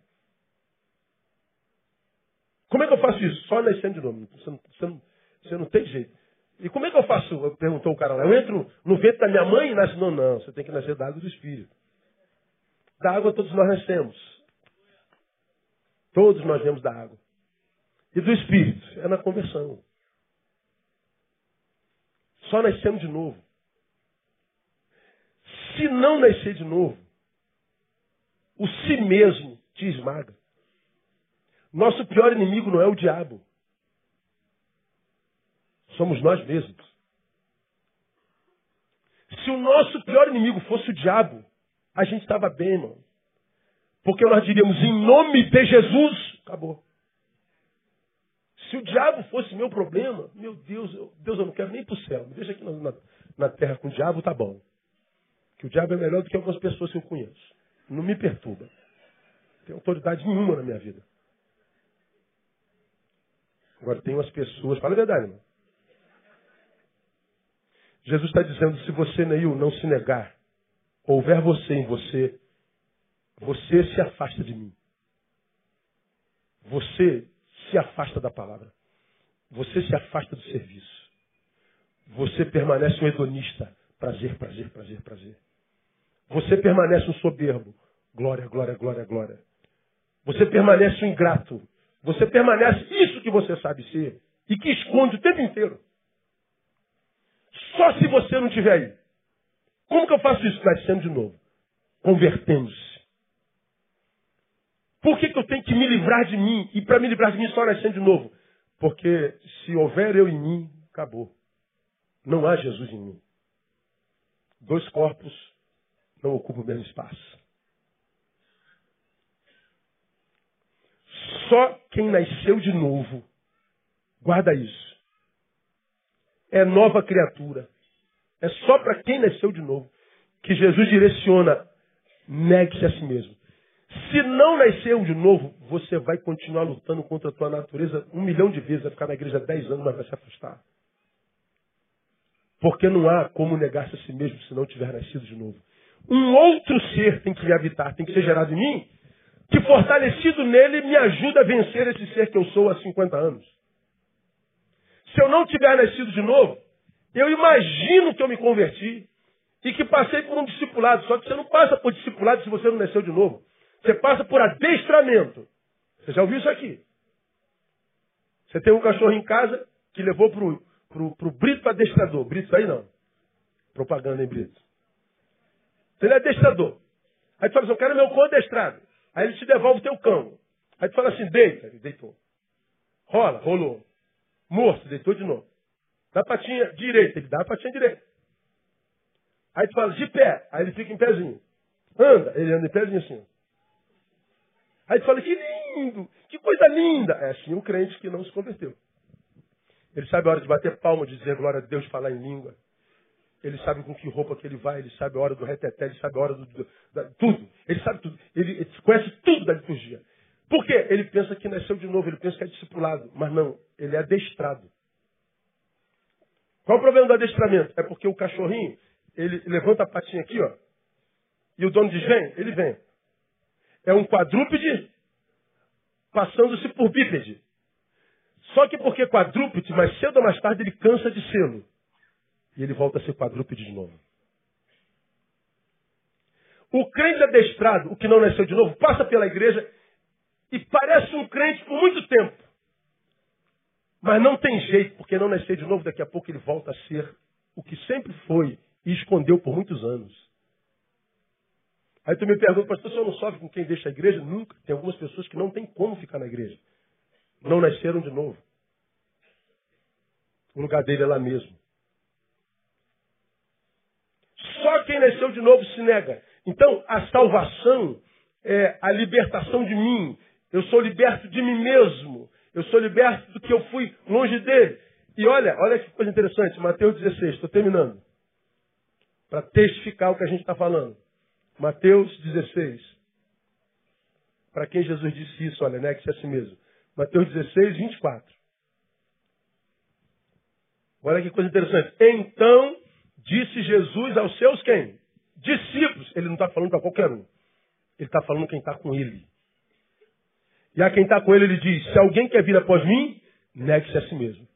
Como é que eu faço isso? Só nascendo de novo. Você não, você não, você não tem jeito. E como é que eu faço? Perguntou o cara lá. Eu entro no ventre da minha mãe e nasço. Não, não. Você tem que nascer da água do Espírito. Da água todos nós nascemos. Todos nós viemos da água. E do Espírito. É na conversão. Só nascemos de novo. Se não nascer de novo, o si mesmo te esmaga. Nosso pior inimigo não é o diabo. Somos nós mesmos. Se o nosso pior inimigo fosse o diabo, a gente estava bem, irmão. Porque nós diríamos, em nome de Jesus, acabou. Se o diabo fosse meu problema, meu Deus, eu, Deus, eu não quero nem para o céu. Me deixa aqui na, na, na terra com o diabo, tá bom. Que o diabo é melhor do que algumas pessoas que eu conheço. Não me perturba. Não tem autoridade nenhuma na minha vida. Agora tem umas pessoas, fala a verdade, irmão. Jesus está dizendo, se você, Neil, não se negar, houver você em você, você se afasta de mim. Você se afasta da palavra. Você se afasta do serviço. Você permanece um hedonista. Prazer, prazer, prazer, prazer. Você permanece um soberbo. Glória, glória, glória, glória. Você permanece um ingrato. Você permanece isso que você sabe ser e que esconde o tempo inteiro. Só se você não estiver aí. Como que eu faço isso? Nascendo de novo. Convertendo-se. Por que, que eu tenho que me livrar de mim? E para me livrar de mim só nascendo de novo? Porque se houver eu em mim, acabou. Não há Jesus em mim. Dois corpos não ocupam o mesmo espaço. Só quem nasceu de novo, guarda isso, é nova criatura. É só para quem nasceu de novo que Jesus direciona, negue-se a si mesmo. Se não nasceu de novo, você vai continuar lutando contra a tua natureza um milhão de vezes, vai ficar na igreja dez anos, mas vai se afastar. Porque não há como negar-se a si mesmo se não tiver nascido de novo. Um outro ser tem que me habitar, tem que ser gerado em mim, que fortalecido nele me ajuda a vencer esse ser que eu sou há 50 anos. Se eu não tiver nascido de novo, eu imagino que eu me converti e que passei por um discipulado. Só que você não passa por discipulado se você não nasceu de novo. Você passa por adestramento. Você já ouviu isso aqui? Você tem um cachorro em casa que levou pro, pro, pro Brito adestrador. Brito aí não. Propaganda em Brito. Ele é adestrador. Aí tu fala assim, eu quero meu cão adestrado. Aí ele te devolve o teu cão. Aí tu fala assim, deita. Ele deitou. Rola, rolou. Morto, deitou de novo. Dá a patinha direita. Ele dá a patinha direita. Aí tu fala, de pé. Aí ele fica em pezinho. Anda. Ele anda em pezinho assim. Aí tu fala, que lindo, que coisa linda. É assim o crente que não se converteu. Ele sabe a hora de bater palma, de dizer glória a Deus, falar em língua. Ele sabe com que roupa que ele vai, ele sabe a hora do reteté, ele sabe a hora do, do da, tudo. Ele sabe tudo. Ele, ele, conhece tudo da liturgia. Por quê? Ele pensa que nasceu de novo, ele pensa que é discipulado. Mas não, ele é adestrado. Qual o problema do adestramento? É porque o cachorrinho, ele levanta a patinha aqui, ó. E o dono diz, vem, ele vem é um quadrúpede passando-se por bípede. Só que porque quadrúpede, mais cedo ou mais tarde ele cansa de sê-lo. E ele volta a ser quadrúpede de novo. O crente adestrado, o que não nasceu de novo, passa pela igreja e parece um crente por muito tempo. Mas não tem jeito, porque não nasceu de novo, daqui a pouco ele volta a ser o que sempre foi e escondeu por muitos anos. Aí tu me pergunta, pastor, o senhor não sofre com quem deixa a igreja? Nunca. Tem algumas pessoas que não tem como ficar na igreja. Não nasceram de novo. O lugar dele é lá mesmo. Só quem nasceu de novo se nega. Então, a salvação é a libertação de mim. Eu sou liberto de mim mesmo. Eu sou liberto do que eu fui longe dele. E olha, olha que coisa interessante. Mateus 16, estou terminando. Para testificar o que a gente está falando. Mateus 16. Para quem Jesus disse isso, olha, negue-se a si mesmo. Mateus 16, 24. Olha que coisa interessante. Então disse Jesus aos seus quem? Discípulos. Ele não está falando para qualquer um. Ele está falando quem está com ele. E a quem está com ele, ele diz: Se alguém quer vir após mim, negue-se a si mesmo.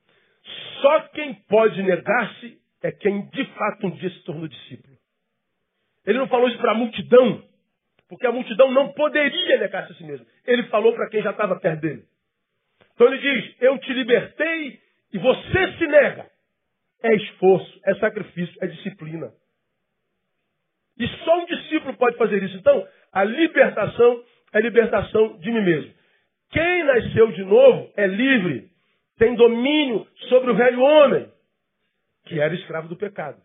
Só quem pode negar-se é quem de fato um dia se tornou discípulo. Ele não falou isso para a multidão, porque a multidão não poderia negar-se a si mesmo. Ele falou para quem já estava perto dele. Então ele diz: Eu te libertei e você se nega. É esforço, é sacrifício, é disciplina. E só um discípulo pode fazer isso. Então, a libertação é libertação de mim mesmo. Quem nasceu de novo é livre, tem domínio sobre o velho homem, que era escravo do pecado.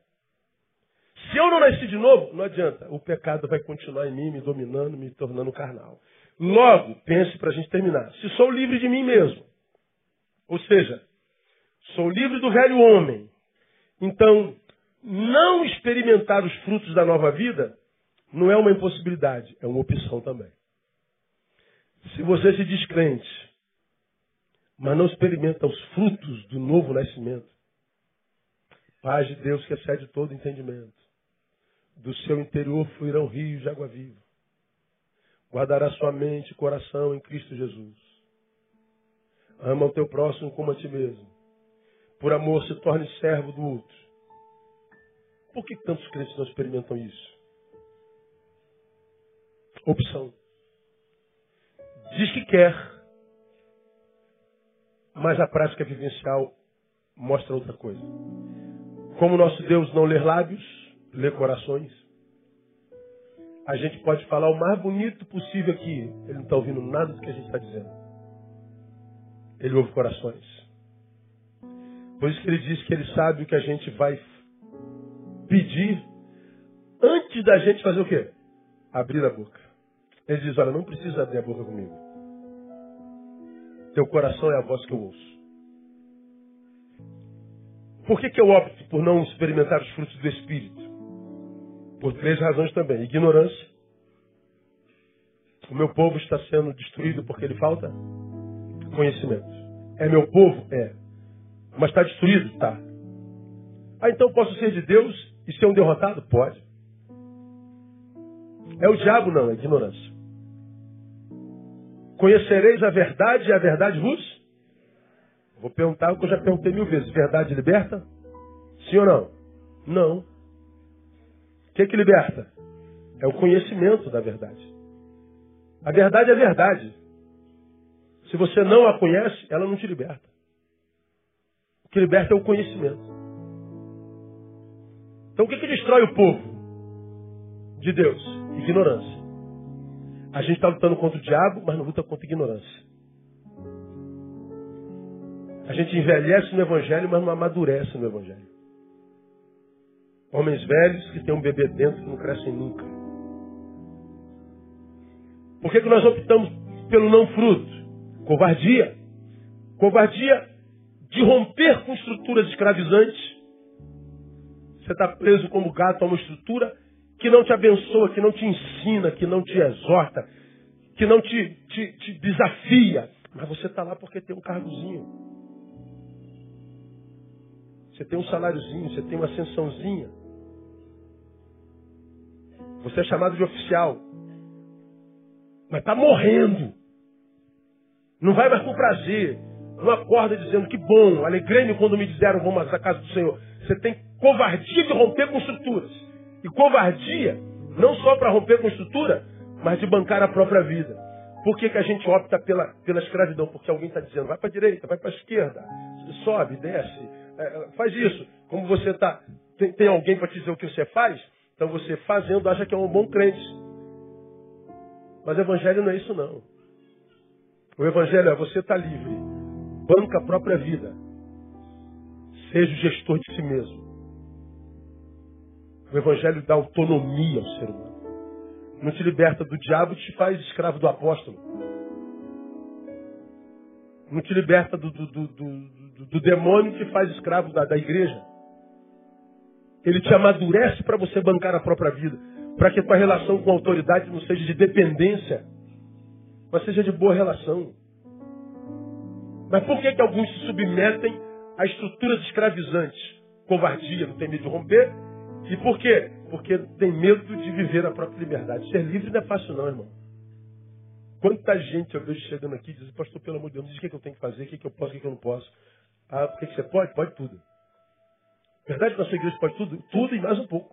Se eu não nasci de novo, não adianta. O pecado vai continuar em mim, me dominando, me tornando carnal. Logo, pense para a gente terminar. Se sou livre de mim mesmo, ou seja, sou livre do velho homem, então não experimentar os frutos da nova vida não é uma impossibilidade, é uma opção também. Se você se diz crente, mas não experimenta os frutos do novo nascimento, paz de Deus que excede todo entendimento, do seu interior fluirão rios de água viva. Guardará sua mente e coração em Cristo Jesus. Ama o teu próximo como a ti mesmo. Por amor se torne servo do outro. Por que tantos crentes não experimentam isso? Opção. Diz que quer, mas a prática vivencial mostra outra coisa. Como nosso Deus não lê lábios, lê corações, a gente pode falar o mais bonito possível aqui. Ele não está ouvindo nada do que a gente está dizendo. Ele ouve corações. Por isso que ele diz que ele sabe o que a gente vai pedir antes da gente fazer o quê? Abrir a boca. Ele diz, olha, não precisa abrir a boca comigo. Teu coração é a voz que eu ouço. Por que, que eu opto por não experimentar os frutos do Espírito? Por três razões também. Ignorância. O meu povo está sendo destruído porque ele falta conhecimento. É meu povo? É. Mas está destruído? Está. Ah, então posso ser de Deus e ser um derrotado? Pode. É o diabo? Não, é ignorância. Conhecereis a verdade e a verdade vos? Vou perguntar o que eu já perguntei mil vezes. Verdade liberta? Sim ou não? Não. Que, que liberta? É o conhecimento da verdade. A verdade é verdade. Se você não a conhece, ela não te liberta. O que liberta é o conhecimento. Então o que, que destrói o povo de Deus? Ignorância. A gente está lutando contra o diabo, mas não luta contra a ignorância. A gente envelhece no Evangelho, mas não amadurece no Evangelho. Homens velhos que têm um bebê dentro que não crescem nunca. Por que, que nós optamos pelo não fruto? Covardia. Covardia de romper com estruturas escravizantes. Você está preso como gato a uma estrutura que não te abençoa, que não te ensina, que não te exorta, que não te, te, te desafia. Mas você está lá porque tem um cargozinho. Você tem um saláriozinho, você tem uma ascensãozinha. Você é chamado de oficial. Mas está morrendo. Não vai mais com prazer. Não acorda dizendo que bom, alegrei-me quando me disseram vamos à casa do Senhor. Você tem covardia de romper com estruturas. E covardia, não só para romper com estrutura, mas de bancar a própria vida. Por que, que a gente opta pela, pela escravidão? Porque alguém está dizendo, vai para a direita, vai para a esquerda, sobe, desce, é, faz isso. Como você tá, tem, tem alguém para te dizer o que você faz, então você fazendo acha que é um bom crente. Mas o evangelho não é isso não. O evangelho é você está livre, banca a própria vida, seja o gestor de si mesmo. O Evangelho dá autonomia ao ser humano. Não te liberta do diabo e te faz escravo do apóstolo. Não te liberta do, do, do, do, demônio e te faz escravo da, da igreja. Ele te amadurece para você bancar a própria vida. Para que a tua relação com a autoridade não seja de dependência, mas seja de boa relação. Mas por que, que alguns se submetem a estruturas escravizantes? Covardia, não tem medo de romper, e por quê? Porque tem medo de viver a própria liberdade. Ser livre não é fácil não, irmão. Quanta gente eu vejo chegando aqui e diz, pastor, pelo amor de Deus, diz o que, é que eu tenho que fazer, o que, é que eu posso, o que, é que eu não posso. Ah, o que, que você pode? Pode tudo. Verdade que a sua igreja pode tudo? Tudo e mais um pouco.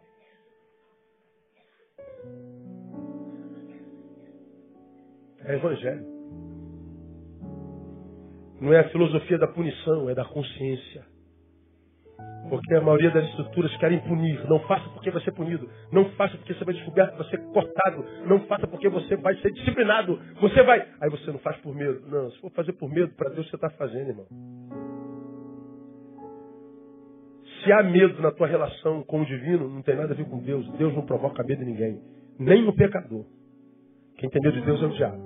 É evangelho. Não é a filosofia da punição, é da consciência. Porque a maioria das estruturas querem punir. Não faça porque vai ser punido. Não faça porque você vai descoberto, vai ser cortado. Não faça porque você vai ser disciplinado. Você vai. Aí você não faz por medo. Não, se for fazer por medo, para Deus você está fazendo, irmão. Se há medo na tua relação com o divino, não tem nada a ver com Deus. Deus não provoca medo em ninguém. Nem no pecador. Quem tem medo de Deus é o diabo.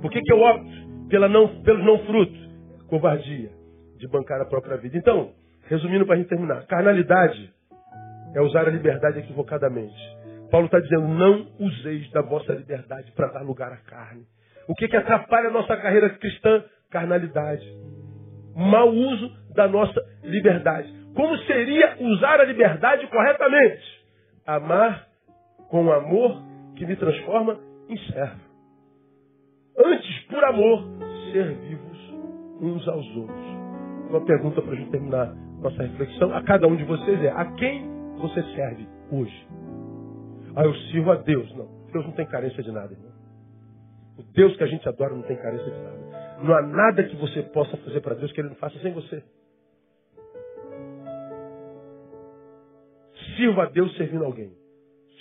Por que, que eu opto pela não, pelo não fruto? Covardia de bancar a própria vida. Então, Resumindo para a gente terminar. Carnalidade é usar a liberdade equivocadamente. Paulo está dizendo, não useis da vossa liberdade para dar lugar à carne. O que, que atrapalha a nossa carreira cristã? Carnalidade. Mau uso da nossa liberdade. Como seria usar a liberdade corretamente? Amar com amor que me transforma em servo. Antes, por amor, ser vivos uns aos outros. Uma pergunta para a gente terminar nossa reflexão a cada um de vocês é: a quem você serve hoje? Ah, eu sirvo a Deus. Não, Deus não tem carência de nada, irmão. O Deus que a gente adora não tem carência de nada. Não há nada que você possa fazer para Deus que Ele não faça sem você. Sirva a Deus servindo alguém.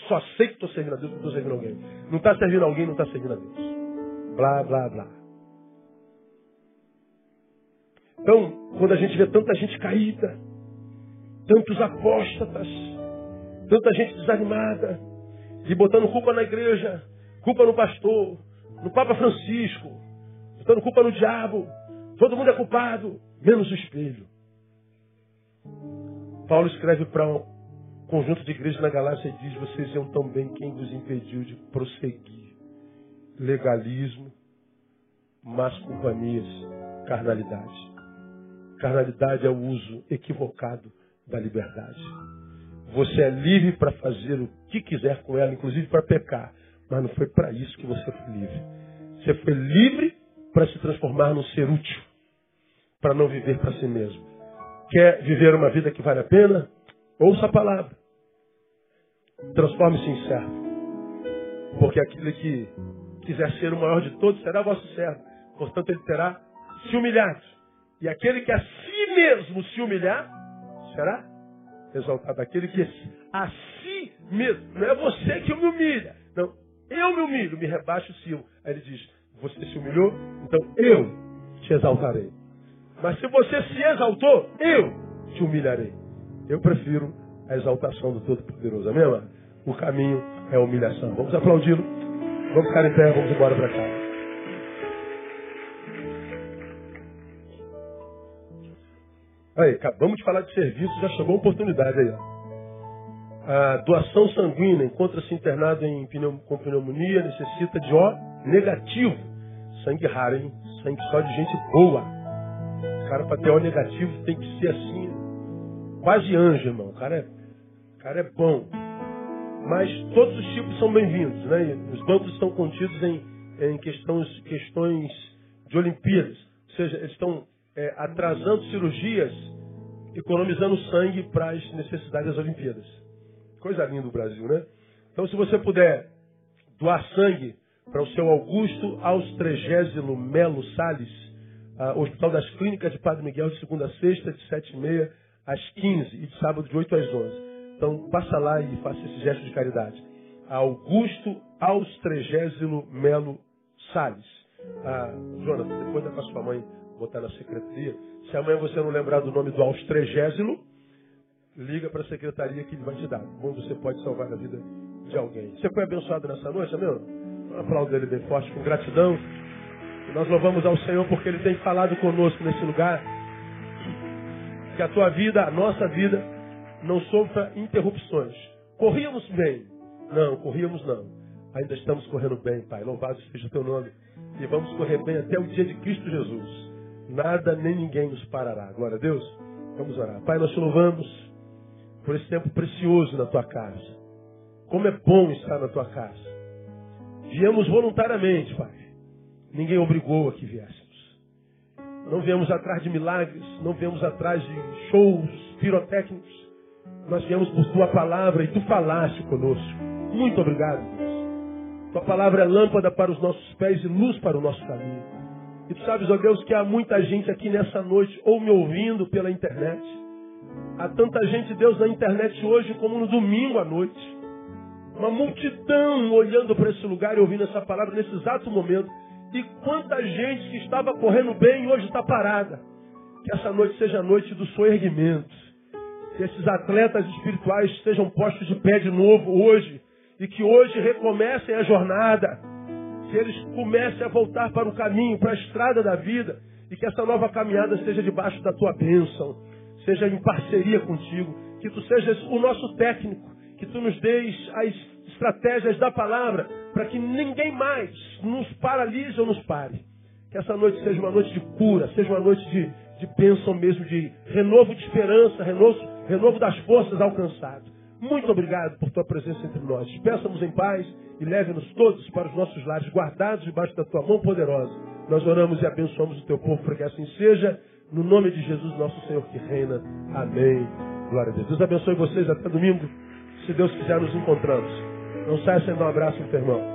Só sei que estou servindo a Deus porque estou servindo alguém. Não está servindo alguém, não está servindo a Deus. Blá, blá, blá. Então, quando a gente vê tanta gente caída, tantos apóstatas, tanta gente desanimada, e botando culpa na igreja, culpa no pastor, no Papa Francisco, botando culpa no diabo, todo mundo é culpado, menos o espelho. Paulo escreve para um conjunto de igrejas na Galácia e diz: Vocês iam tão bem, quem vos impediu de prosseguir? Legalismo, más companhias, carnalidade. Carnalidade é o uso equivocado da liberdade. Você é livre para fazer o que quiser com ela, inclusive para pecar. Mas não foi para isso que você foi livre. Você foi livre para se transformar num ser útil, para não viver para si mesmo. Quer viver uma vida que vale a pena? Ouça a palavra. Transforme-se em servo. Porque aquele que quiser ser o maior de todos será vosso servo. Portanto, ele terá se humilhado. E aquele que a si mesmo se humilhar, será exaltado. Aquele que a si mesmo, não é você que me humilha. Não, eu me humilho, me rebaixo o seu. Aí ele diz, você se humilhou, então eu te exaltarei. Mas se você se exaltou, eu te humilharei. Eu prefiro a exaltação do Todo-Poderoso. Amém, mano? O caminho é a humilhação. Vamos aplaudi-lo. Vamos ficar em pé, vamos embora para casa. Aí, acabamos de falar de serviço, já chegou a oportunidade aí. Ó. A doação sanguínea encontra-se internado em com pneumonia, necessita de O negativo. Sangue raro, hein? Sangue só de gente boa. O cara para ter O negativo tem que ser assim, quase anjo, irmão. O cara é, o cara é bom. Mas todos os tipos são bem-vindos, né? Os bancos estão contidos em, em questões, questões de Olimpíadas. Ou seja, eles estão é, atrasando cirurgias, economizando sangue para as necessidades das Olimpíadas. Coisa linda o Brasil, né? Então, se você puder doar sangue para o seu Augusto Austregésilo Melo Salles, uh, Hospital das Clínicas de Padre Miguel, de segunda a sexta, de sete e meia às quinze e de sábado de oito às onze. Então, passa lá e faça esse gesto de caridade. Augusto Austregésilo Melo Salles. Ah, Jonas, depois dá para sua mãe botar na secretaria. Se amanhã você não lembrar do nome do Austregésilo, liga para a secretaria que ele vai te dar. Bom, você pode salvar a vida de alguém. Você foi abençoado nessa noite, amém? Aplauso ele bem forte, com gratidão. E nós louvamos ao Senhor porque Ele tem falado conosco nesse lugar. Que a tua vida, a nossa vida, não sofra interrupções. Corríamos bem? Não, corríamos não. Ainda estamos correndo bem, Pai. Louvado seja o teu nome. E vamos correr bem até o dia de Cristo Jesus. Nada nem ninguém nos parará. Glória a Deus. Vamos orar. Pai, nós te louvamos por esse tempo precioso na tua casa. Como é bom estar na tua casa. Viemos voluntariamente, Pai. Ninguém obrigou a que viéssemos. Não viemos atrás de milagres, não viemos atrás de shows pirotécnicos. Nós viemos por tua palavra e tu falaste conosco. Muito obrigado, Deus. Tua palavra é lâmpada para os nossos pés e luz para o nosso caminho. E tu sabes, ó Deus, que há muita gente aqui nessa noite, ou me ouvindo pela internet. Há tanta gente, Deus, na internet hoje como no domingo à noite. Uma multidão olhando para esse lugar e ouvindo essa palavra nesse exato momento. E quanta gente que estava correndo bem hoje está parada. Que essa noite seja a noite do soerguimento. Que esses atletas espirituais sejam postos de pé de novo hoje. E que hoje recomecem a jornada. Que eles comecem a voltar para o caminho, para a estrada da vida. E que essa nova caminhada esteja debaixo da tua bênção seja em parceria contigo, que tu sejas o nosso técnico, que tu nos deis as estratégias da palavra, para que ninguém mais nos paralise ou nos pare. Que essa noite seja uma noite de cura, seja uma noite de, de bênção mesmo, de renovo de esperança, renovo, renovo das forças alcançado. Muito obrigado por tua presença entre nós. Peçamos em paz e leve-nos todos para os nossos lares, guardados debaixo da tua mão poderosa. Nós oramos e abençoamos o teu povo para que assim seja. No nome de Jesus, nosso Senhor que reina. Amém. Glória a Deus. Deus abençoe vocês até domingo. Se Deus quiser, nos encontramos. Não saia sem dar um abraço teu irmão.